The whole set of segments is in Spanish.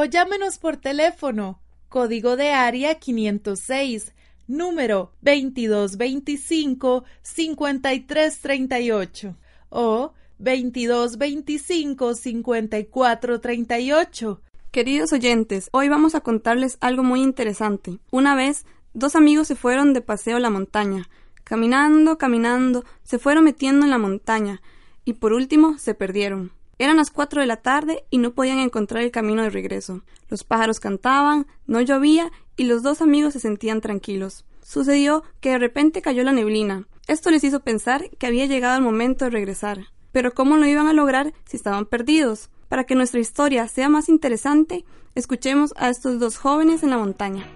O llámenos por teléfono, código de área 506, número 2225-5338 o 2225-5438 Queridos oyentes, hoy vamos a contarles algo muy interesante. Una vez, dos amigos se fueron de paseo a la montaña. Caminando, caminando, se fueron metiendo en la montaña y por último se perdieron. Eran las cuatro de la tarde y no podían encontrar el camino de regreso. Los pájaros cantaban, no llovía y los dos amigos se sentían tranquilos. Sucedió que de repente cayó la neblina. Esto les hizo pensar que había llegado el momento de regresar. Pero ¿cómo lo iban a lograr si estaban perdidos? Para que nuestra historia sea más interesante, escuchemos a estos dos jóvenes en la montaña.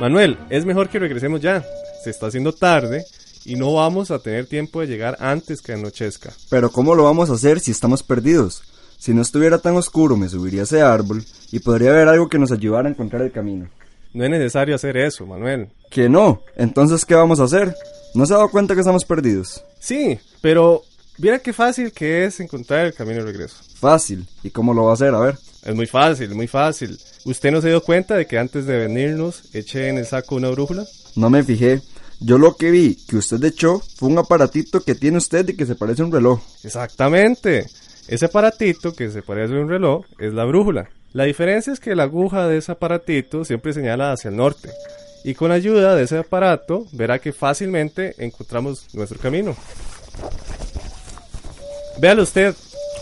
Manuel, es mejor que regresemos ya. Se está haciendo tarde y no vamos a tener tiempo de llegar antes que anochezca. Pero ¿cómo lo vamos a hacer si estamos perdidos? Si no estuviera tan oscuro me subiría a ese árbol y podría haber algo que nos ayudara a encontrar el camino. No es necesario hacer eso, Manuel. ¿Que no? Entonces, ¿qué vamos a hacer? ¿No se ha dado cuenta que estamos perdidos? Sí, pero mira qué fácil que es encontrar el camino de regreso. Fácil. ¿Y cómo lo va a hacer? A ver. Es muy fácil, muy fácil. ¿Usted no se dio cuenta de que antes de venirnos eché en el saco una brújula? No me fijé. Yo lo que vi que usted echó fue un aparatito que tiene usted y que se parece a un reloj. Exactamente. Ese aparatito que se parece a un reloj es la brújula. La diferencia es que la aguja de ese aparatito siempre señala hacia el norte. Y con ayuda de ese aparato verá que fácilmente encontramos nuestro camino. Véalo usted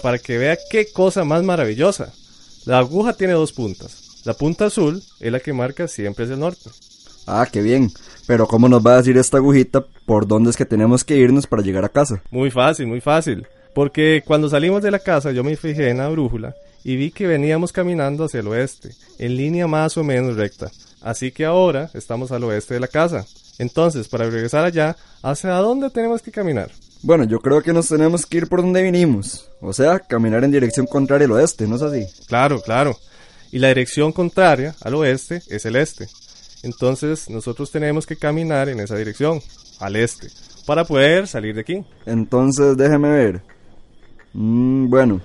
para que vea qué cosa más maravillosa. La aguja tiene dos puntas. La punta azul es la que marca siempre hacia el norte. Ah, qué bien. Pero ¿cómo nos va a decir esta agujita por dónde es que tenemos que irnos para llegar a casa? Muy fácil, muy fácil. Porque cuando salimos de la casa yo me fijé en la brújula y vi que veníamos caminando hacia el oeste, en línea más o menos recta. Así que ahora estamos al oeste de la casa. Entonces, para regresar allá, ¿hacia dónde tenemos que caminar? Bueno, yo creo que nos tenemos que ir por donde vinimos. O sea, caminar en dirección contraria al oeste, ¿no es así? Claro, claro. Y la dirección contraria al oeste es el este. Entonces nosotros tenemos que caminar en esa dirección, al este, para poder salir de aquí. Entonces déjeme ver. Mm, bueno,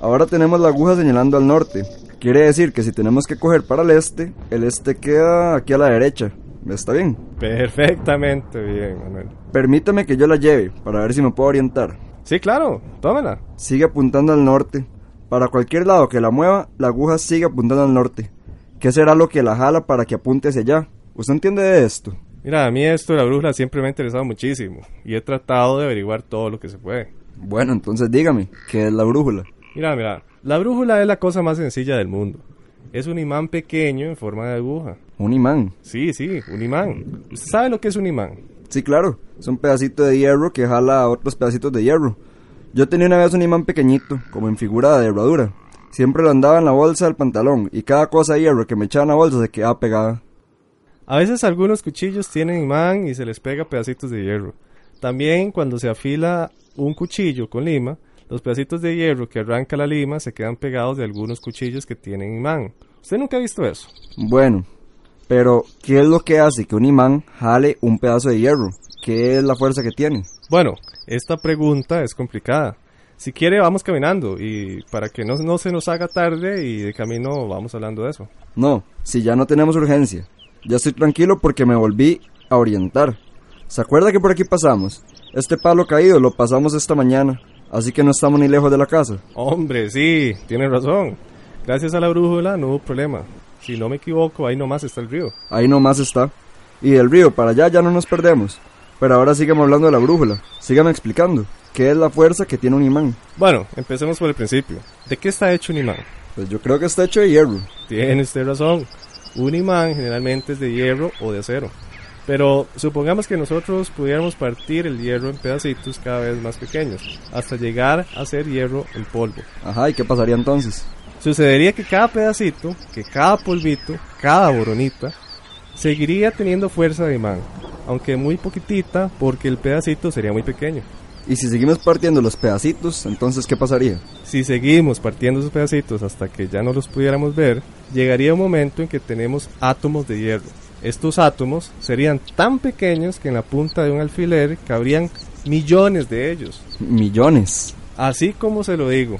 ahora tenemos la aguja señalando al norte. Quiere decir que si tenemos que coger para el este, el este queda aquí a la derecha. ¿Está bien? Perfectamente bien, Manuel. Permítame que yo la lleve para ver si me puedo orientar. Sí, claro, tómela. Sigue apuntando al norte. Para cualquier lado que la mueva, la aguja sigue apuntando al norte. ¿Qué será lo que la jala para que apunte hacia allá? ¿Usted entiende de esto? Mira, a mí esto de la brújula siempre me ha interesado muchísimo y he tratado de averiguar todo lo que se puede. Bueno, entonces dígame, ¿qué es la brújula? Mira, mira, la brújula es la cosa más sencilla del mundo. Es un imán pequeño en forma de aguja. ¿Un imán? Sí, sí, un imán. ¿Usted sabe lo que es un imán? Sí, claro. Es un pedacito de hierro que jala a otros pedacitos de hierro. Yo tenía una vez un imán pequeñito, como en figura de herradura. Siempre lo andaba en la bolsa del pantalón y cada cosa de hierro que me echaba en la bolsa se quedaba pegada. A veces algunos cuchillos tienen imán y se les pega pedacitos de hierro. También cuando se afila un cuchillo con lima, los pedacitos de hierro que arranca la lima se quedan pegados de algunos cuchillos que tienen imán. ¿Usted nunca ha visto eso? Bueno, pero ¿qué es lo que hace que un imán jale un pedazo de hierro? ¿Qué es la fuerza que tiene? Bueno, esta pregunta es complicada. Si quiere, vamos caminando y para que no, no se nos haga tarde y de camino vamos hablando de eso. No, si ya no tenemos urgencia. Ya estoy tranquilo porque me volví a orientar. ¿Se acuerda que por aquí pasamos? Este palo caído lo pasamos esta mañana, así que no estamos ni lejos de la casa. Hombre, sí, tiene razón. Gracias a la brújula no hubo problema. Si no me equivoco, ahí nomás está el río. Ahí nomás está. Y del río para allá ya no nos perdemos. Pero ahora sigamos hablando de la brújula. Sígame explicando. ¿Qué es la fuerza que tiene un imán? Bueno, empecemos por el principio. ¿De qué está hecho un imán? Pues yo creo que está hecho de hierro. Tiene usted razón. Un imán generalmente es de hierro o de acero. Pero supongamos que nosotros pudiéramos partir el hierro en pedacitos cada vez más pequeños, hasta llegar a ser hierro en polvo. Ajá, ¿y qué pasaría entonces? Sucedería que cada pedacito, que cada polvito, cada boronita, seguiría teniendo fuerza de imán, aunque muy poquitita porque el pedacito sería muy pequeño. Y si seguimos partiendo los pedacitos, entonces ¿qué pasaría? Si seguimos partiendo esos pedacitos hasta que ya no los pudiéramos ver, llegaría un momento en que tenemos átomos de hierro. Estos átomos serían tan pequeños que en la punta de un alfiler cabrían millones de ellos. Millones. Así como se lo digo,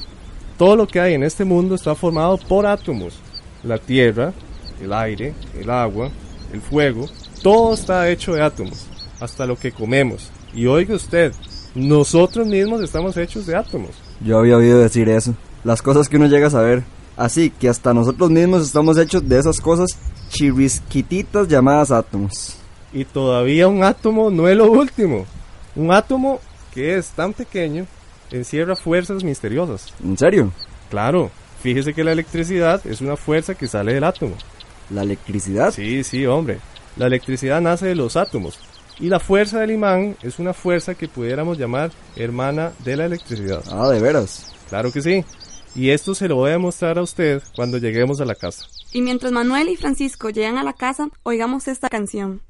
todo lo que hay en este mundo está formado por átomos. La tierra, el aire, el agua, el fuego, todo está hecho de átomos, hasta lo que comemos. Y oiga usted, nosotros mismos estamos hechos de átomos. Yo había oído decir eso. Las cosas que uno llega a saber. Así que hasta nosotros mismos estamos hechos de esas cosas chirisquititas llamadas átomos. Y todavía un átomo no es lo último. Un átomo que es tan pequeño encierra fuerzas misteriosas. ¿En serio? Claro, fíjese que la electricidad es una fuerza que sale del átomo. ¿La electricidad? Sí, sí, hombre. La electricidad nace de los átomos. Y la fuerza del imán es una fuerza que pudiéramos llamar hermana de la electricidad. Ah, de veras. Claro que sí. Y esto se lo voy a mostrar a usted cuando lleguemos a la casa. Y mientras Manuel y Francisco llegan a la casa, oigamos esta canción.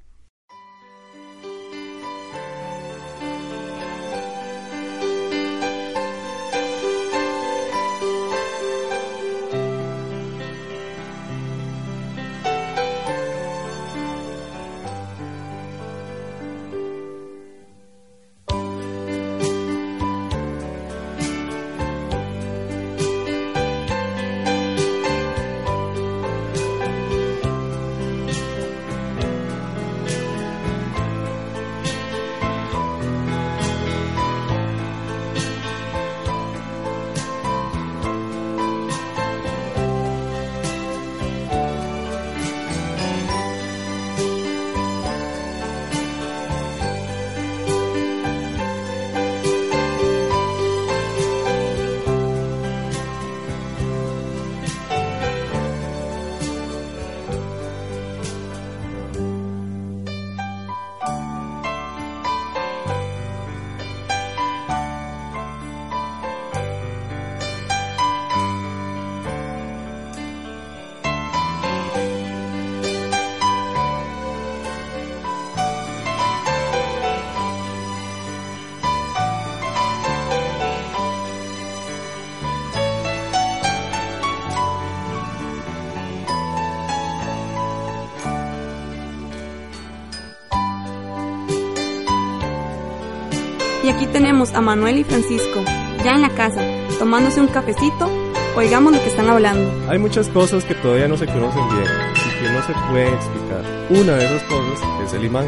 Aquí tenemos a Manuel y Francisco, ya en la casa, tomándose un cafecito. Oigamos lo que están hablando. Hay muchas cosas que todavía no se conocen bien y que no se pueden explicar. Una de esas cosas es el imán.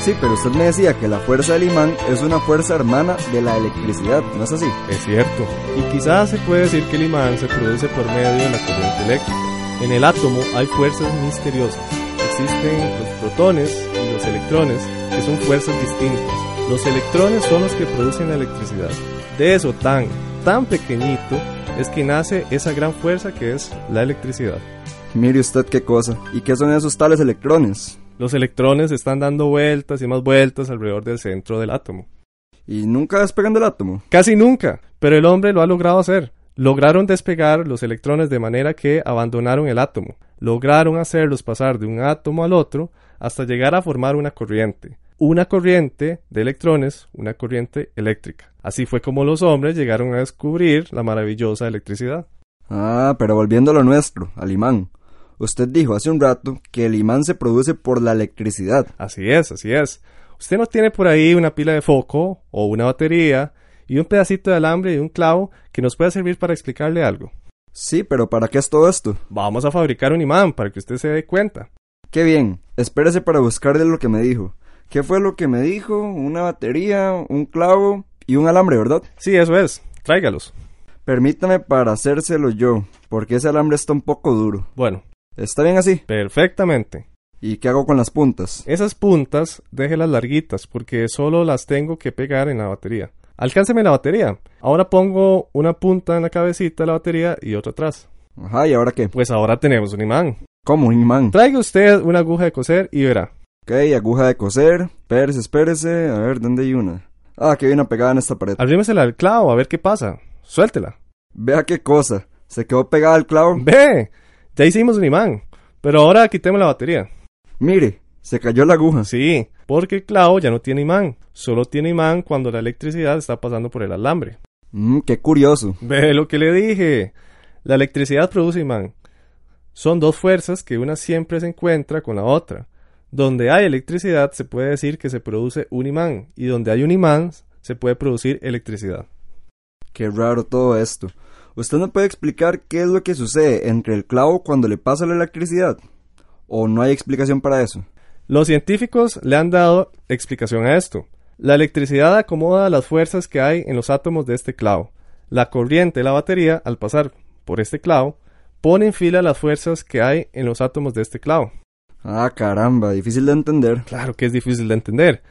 Sí, pero usted me decía que la fuerza del imán es una fuerza hermana de la electricidad, ¿no es así? Es cierto. Y quizás se puede decir que el imán se produce por medio de la corriente eléctrica. En el átomo hay fuerzas misteriosas. Existen los protones y los electrones, que son fuerzas distintas. Los electrones son los que producen la electricidad. De eso tan, tan pequeñito es que nace esa gran fuerza que es la electricidad. Mire usted qué cosa. ¿Y qué son esos tales electrones? Los electrones están dando vueltas y más vueltas alrededor del centro del átomo. ¿Y nunca despegan del átomo? Casi nunca, pero el hombre lo ha logrado hacer. Lograron despegar los electrones de manera que abandonaron el átomo. Lograron hacerlos pasar de un átomo al otro hasta llegar a formar una corriente. Una corriente de electrones, una corriente eléctrica. Así fue como los hombres llegaron a descubrir la maravillosa electricidad. Ah, pero volviendo a lo nuestro, al imán. Usted dijo hace un rato que el imán se produce por la electricidad. Así es, así es. Usted no tiene por ahí una pila de foco o una batería y un pedacito de alambre y un clavo que nos pueda servir para explicarle algo. Sí, pero ¿para qué es todo esto? Vamos a fabricar un imán para que usted se dé cuenta. Qué bien, espérese para buscarle lo que me dijo. ¿Qué fue lo que me dijo? Una batería, un clavo y un alambre, ¿verdad? Sí, eso es. Tráigalos. Permítame para hacérselo yo, porque ese alambre está un poco duro. Bueno, ¿Está bien así? perfectamente. ¿Y qué hago con las puntas? Esas puntas, déjelas larguitas, porque solo las tengo que pegar en la batería. Alcánceme la batería. Ahora pongo una punta en la cabecita de la batería y otra atrás. Ajá, ¿y ahora qué? Pues ahora tenemos un imán. ¿Cómo, un imán? Traiga usted una aguja de coser y verá. Ok, aguja de coser. Espérese, espérese. A ver, ¿dónde hay una? Ah, que viene pegada en esta pared. Arrímesela al clavo a ver qué pasa. Suéltela. Vea qué cosa. Se quedó pegada al clavo. Ve, ya hicimos un imán. Pero ahora quitemos la batería. Mire, se cayó la aguja. Sí, porque el clavo ya no tiene imán. Solo tiene imán cuando la electricidad está pasando por el alambre. Mmm, qué curioso. Ve lo que le dije. La electricidad produce imán. Son dos fuerzas que una siempre se encuentra con la otra. Donde hay electricidad se puede decir que se produce un imán y donde hay un imán se puede producir electricidad. Qué raro todo esto. ¿Usted me puede explicar qué es lo que sucede entre el clavo cuando le pasa la electricidad? ¿O no hay explicación para eso? Los científicos le han dado explicación a esto. La electricidad acomoda las fuerzas que hay en los átomos de este clavo. La corriente de la batería, al pasar por este clavo, pone en fila las fuerzas que hay en los átomos de este clavo. Ah, caramba, difícil de entender. Claro que es difícil de entender.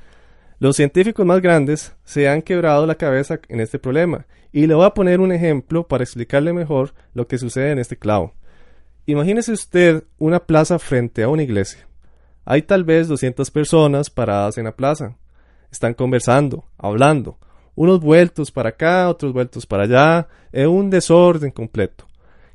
Los científicos más grandes se han quebrado la cabeza en este problema, y le voy a poner un ejemplo para explicarle mejor lo que sucede en este clavo. Imagínese usted una plaza frente a una iglesia. Hay tal vez 200 personas paradas en la plaza. Están conversando, hablando, unos vueltos para acá, otros vueltos para allá, en un desorden completo.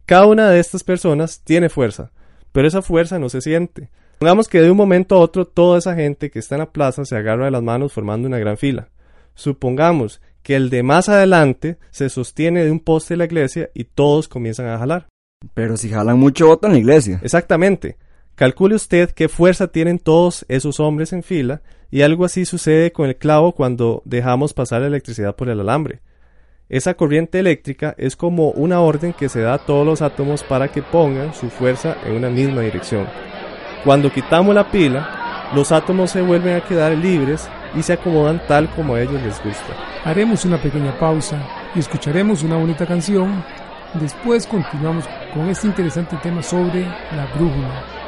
Cada una de estas personas tiene fuerza, pero esa fuerza no se siente. Pongamos que de un momento a otro toda esa gente que está en la plaza se agarra de las manos formando una gran fila. Supongamos que el de más adelante se sostiene de un poste de la iglesia y todos comienzan a jalar. Pero si jalan mucho voto en la iglesia. Exactamente. Calcule usted qué fuerza tienen todos esos hombres en fila y algo así sucede con el clavo cuando dejamos pasar la electricidad por el alambre. Esa corriente eléctrica es como una orden que se da a todos los átomos para que pongan su fuerza en una misma dirección. Cuando quitamos la pila, los átomos se vuelven a quedar libres y se acomodan tal como a ellos les gusta. Haremos una pequeña pausa y escucharemos una bonita canción. Después continuamos con este interesante tema sobre la brújula.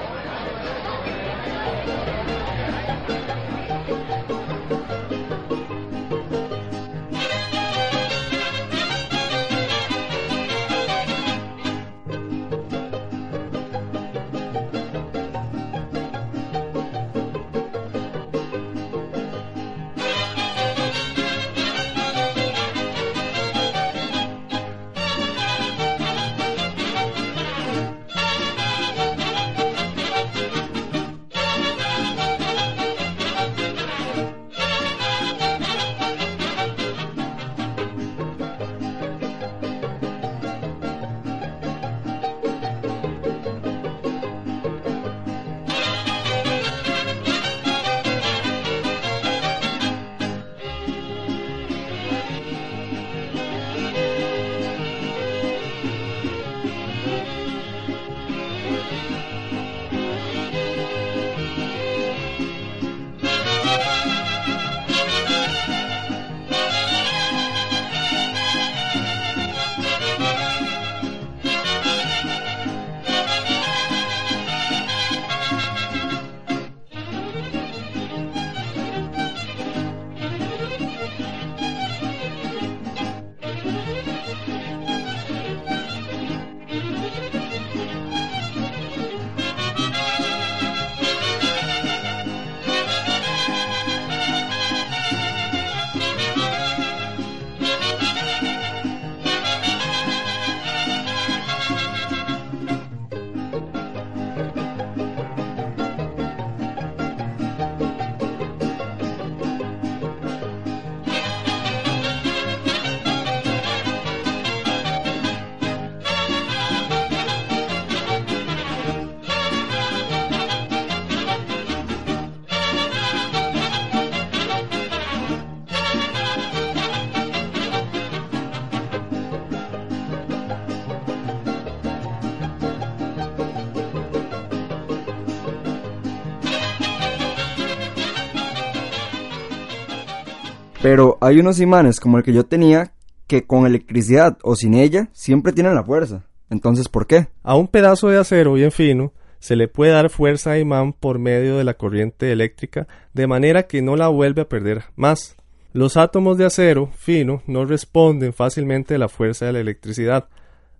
Pero hay unos imanes como el que yo tenía que con electricidad o sin ella siempre tienen la fuerza. Entonces, ¿por qué? A un pedazo de acero bien fino se le puede dar fuerza a imán por medio de la corriente eléctrica de manera que no la vuelve a perder más. Los átomos de acero fino no responden fácilmente a la fuerza de la electricidad.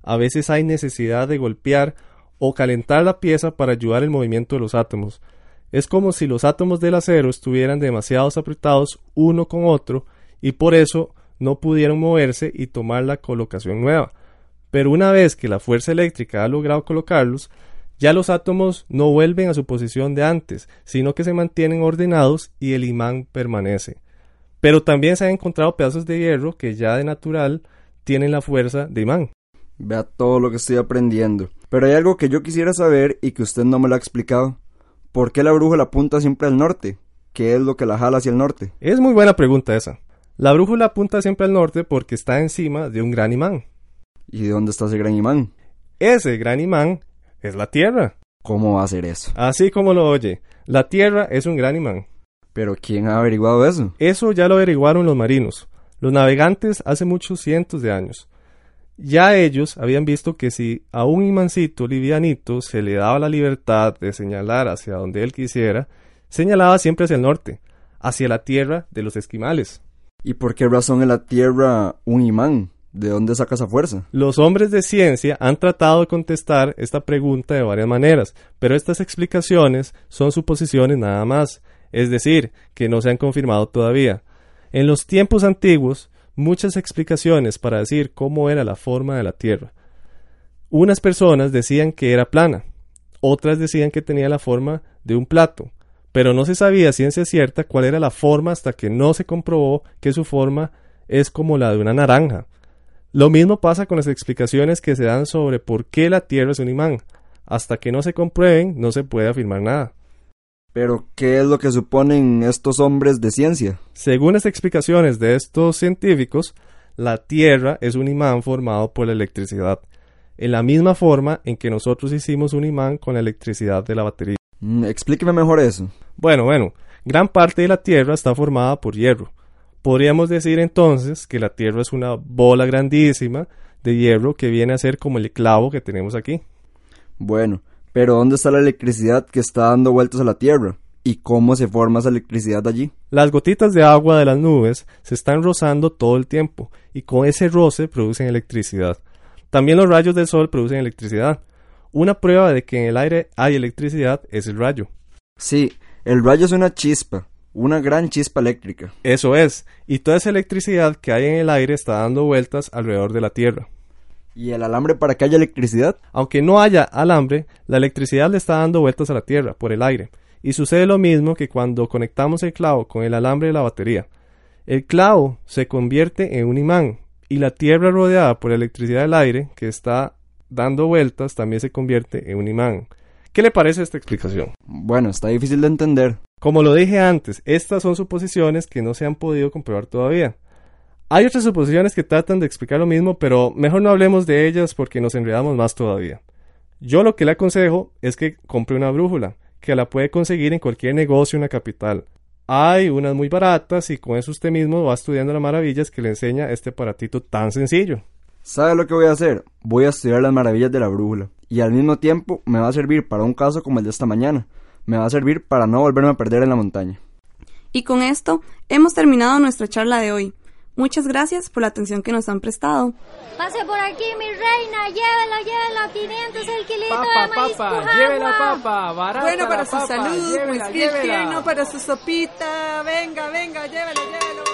A veces hay necesidad de golpear o calentar la pieza para ayudar el movimiento de los átomos. Es como si los átomos del acero estuvieran demasiado apretados uno con otro y por eso no pudieron moverse y tomar la colocación nueva. Pero una vez que la fuerza eléctrica ha logrado colocarlos, ya los átomos no vuelven a su posición de antes, sino que se mantienen ordenados y el imán permanece. Pero también se han encontrado pedazos de hierro que ya de natural tienen la fuerza de imán. Vea todo lo que estoy aprendiendo. Pero hay algo que yo quisiera saber y que usted no me lo ha explicado. ¿Por qué la brújula apunta siempre al norte? ¿Qué es lo que la jala hacia el norte? Es muy buena pregunta esa. La brújula apunta siempre al norte porque está encima de un gran imán. ¿Y de dónde está ese gran imán? Ese gran imán es la Tierra. ¿Cómo va a ser eso? Así como lo oye, la Tierra es un gran imán. ¿Pero quién ha averiguado eso? Eso ya lo averiguaron los marinos, los navegantes hace muchos cientos de años. Ya ellos habían visto que si a un imancito livianito se le daba la libertad de señalar hacia donde él quisiera, señalaba siempre hacia el norte, hacia la tierra de los esquimales. ¿Y por qué razón en la Tierra un imán? ¿De dónde saca esa fuerza? Los hombres de ciencia han tratado de contestar esta pregunta de varias maneras, pero estas explicaciones son suposiciones nada más, es decir, que no se han confirmado todavía. En los tiempos antiguos, muchas explicaciones para decir cómo era la forma de la Tierra. Unas personas decían que era plana, otras decían que tenía la forma de un plato, pero no se sabía ciencia cierta cuál era la forma hasta que no se comprobó que su forma es como la de una naranja. Lo mismo pasa con las explicaciones que se dan sobre por qué la Tierra es un imán. Hasta que no se comprueben, no se puede afirmar nada. Pero, ¿qué es lo que suponen estos hombres de ciencia? Según las explicaciones de estos científicos, la Tierra es un imán formado por la electricidad, en la misma forma en que nosotros hicimos un imán con la electricidad de la batería. Mm, explíqueme mejor eso. Bueno, bueno, gran parte de la Tierra está formada por hierro. Podríamos decir entonces que la Tierra es una bola grandísima de hierro que viene a ser como el clavo que tenemos aquí. Bueno, pero ¿dónde está la electricidad que está dando vueltas a la Tierra? ¿Y cómo se forma esa electricidad allí? Las gotitas de agua de las nubes se están rozando todo el tiempo y con ese roce producen electricidad. También los rayos del sol producen electricidad. Una prueba de que en el aire hay electricidad es el rayo. Sí, el rayo es una chispa, una gran chispa eléctrica. Eso es, y toda esa electricidad que hay en el aire está dando vueltas alrededor de la Tierra. ¿Y el alambre para que haya electricidad? Aunque no haya alambre, la electricidad le está dando vueltas a la Tierra por el aire, y sucede lo mismo que cuando conectamos el clavo con el alambre de la batería. El clavo se convierte en un imán, y la Tierra rodeada por la electricidad del aire, que está dando vueltas, también se convierte en un imán. ¿Qué le parece esta explicación? Bueno, está difícil de entender. Como lo dije antes, estas son suposiciones que no se han podido comprobar todavía. Hay otras suposiciones que tratan de explicar lo mismo, pero mejor no hablemos de ellas porque nos enredamos más todavía. Yo lo que le aconsejo es que compre una brújula, que la puede conseguir en cualquier negocio en la capital. Hay unas muy baratas y con eso usted mismo va estudiando las maravillas que le enseña este aparatito tan sencillo. ¿Sabe lo que voy a hacer? Voy a estudiar las maravillas de la brújula y al mismo tiempo me va a servir para un caso como el de esta mañana. Me va a servir para no volverme a perder en la montaña. Y con esto hemos terminado nuestra charla de hoy. Muchas gracias por la atención que nos han prestado. Pase por aquí, mi reina, llévelo, llévelo, 500 el kilito Papa, de maíz papa, Pujagua. llévela papa, barata Bueno para la su papa, salud, llévela, llévela. para su sopita. Venga, venga, llévelo, llévelo.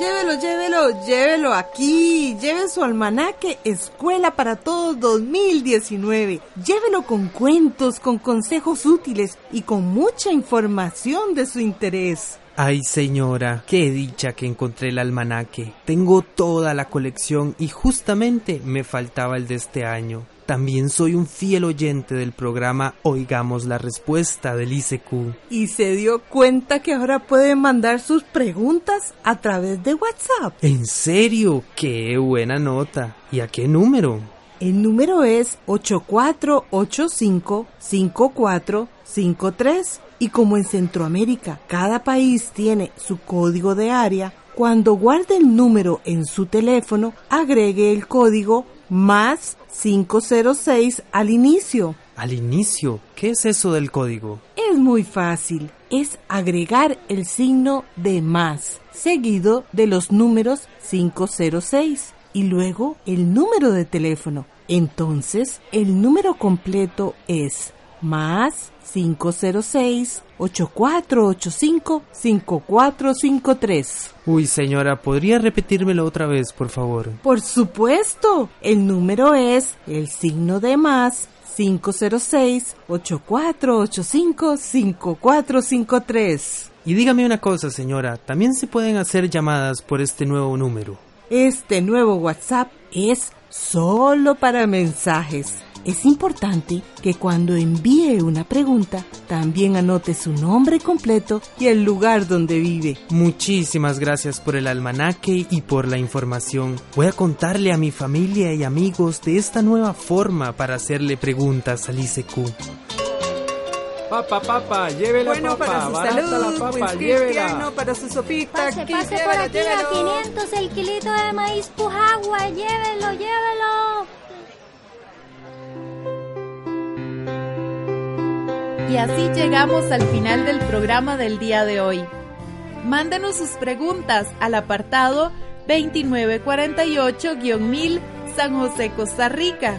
Llévelo, llévelo, llévelo aquí. Lleve su almanaque Escuela para Todos 2019. Llévelo con cuentos, con consejos útiles y con mucha información de su interés. Ay señora, qué dicha que encontré el almanaque. Tengo toda la colección y justamente me faltaba el de este año. También soy un fiel oyente del programa Oigamos la Respuesta del ICQ. Y se dio cuenta que ahora puede mandar sus preguntas a través de WhatsApp. ¿En serio? ¡Qué buena nota! ¿Y a qué número? El número es 84855453 y como en Centroamérica cada país tiene su código de área, Cuando guarde el número en su teléfono, agregue el código más 506 al inicio. Al inicio, ¿qué es eso del código? Es muy fácil. Es agregar el signo de más, seguido de los números 506 y luego el número de teléfono. Entonces, el número completo es más 506 8485 5453. Uy, señora, ¿podría repetírmelo otra vez, por favor? Por supuesto, el número es el signo de más 506-8485-5453. Y dígame una cosa, señora, ¿también se pueden hacer llamadas por este nuevo número? Este nuevo WhatsApp es solo para mensajes. Es importante que cuando envíe una pregunta también anote su nombre completo y el lugar donde vive. Muchísimas gracias por el almanaque y por la información. Voy a contarle a mi familia y amigos de esta nueva forma para hacerle preguntas al ICQ. Papa, papa, llévela Bueno, papa, para su salud, la papa, llévela. para su sopita. Pase, aquí, pase por llévelo, aquí llévelo. a 500 el kilito de maíz pujagua. Llévelo, llévelo. Y así llegamos al final del programa del día de hoy. Mándenos sus preguntas al apartado 2948-1000 San José, Costa Rica.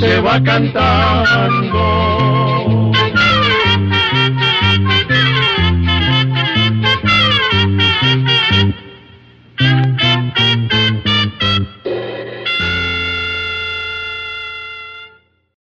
se va cantando.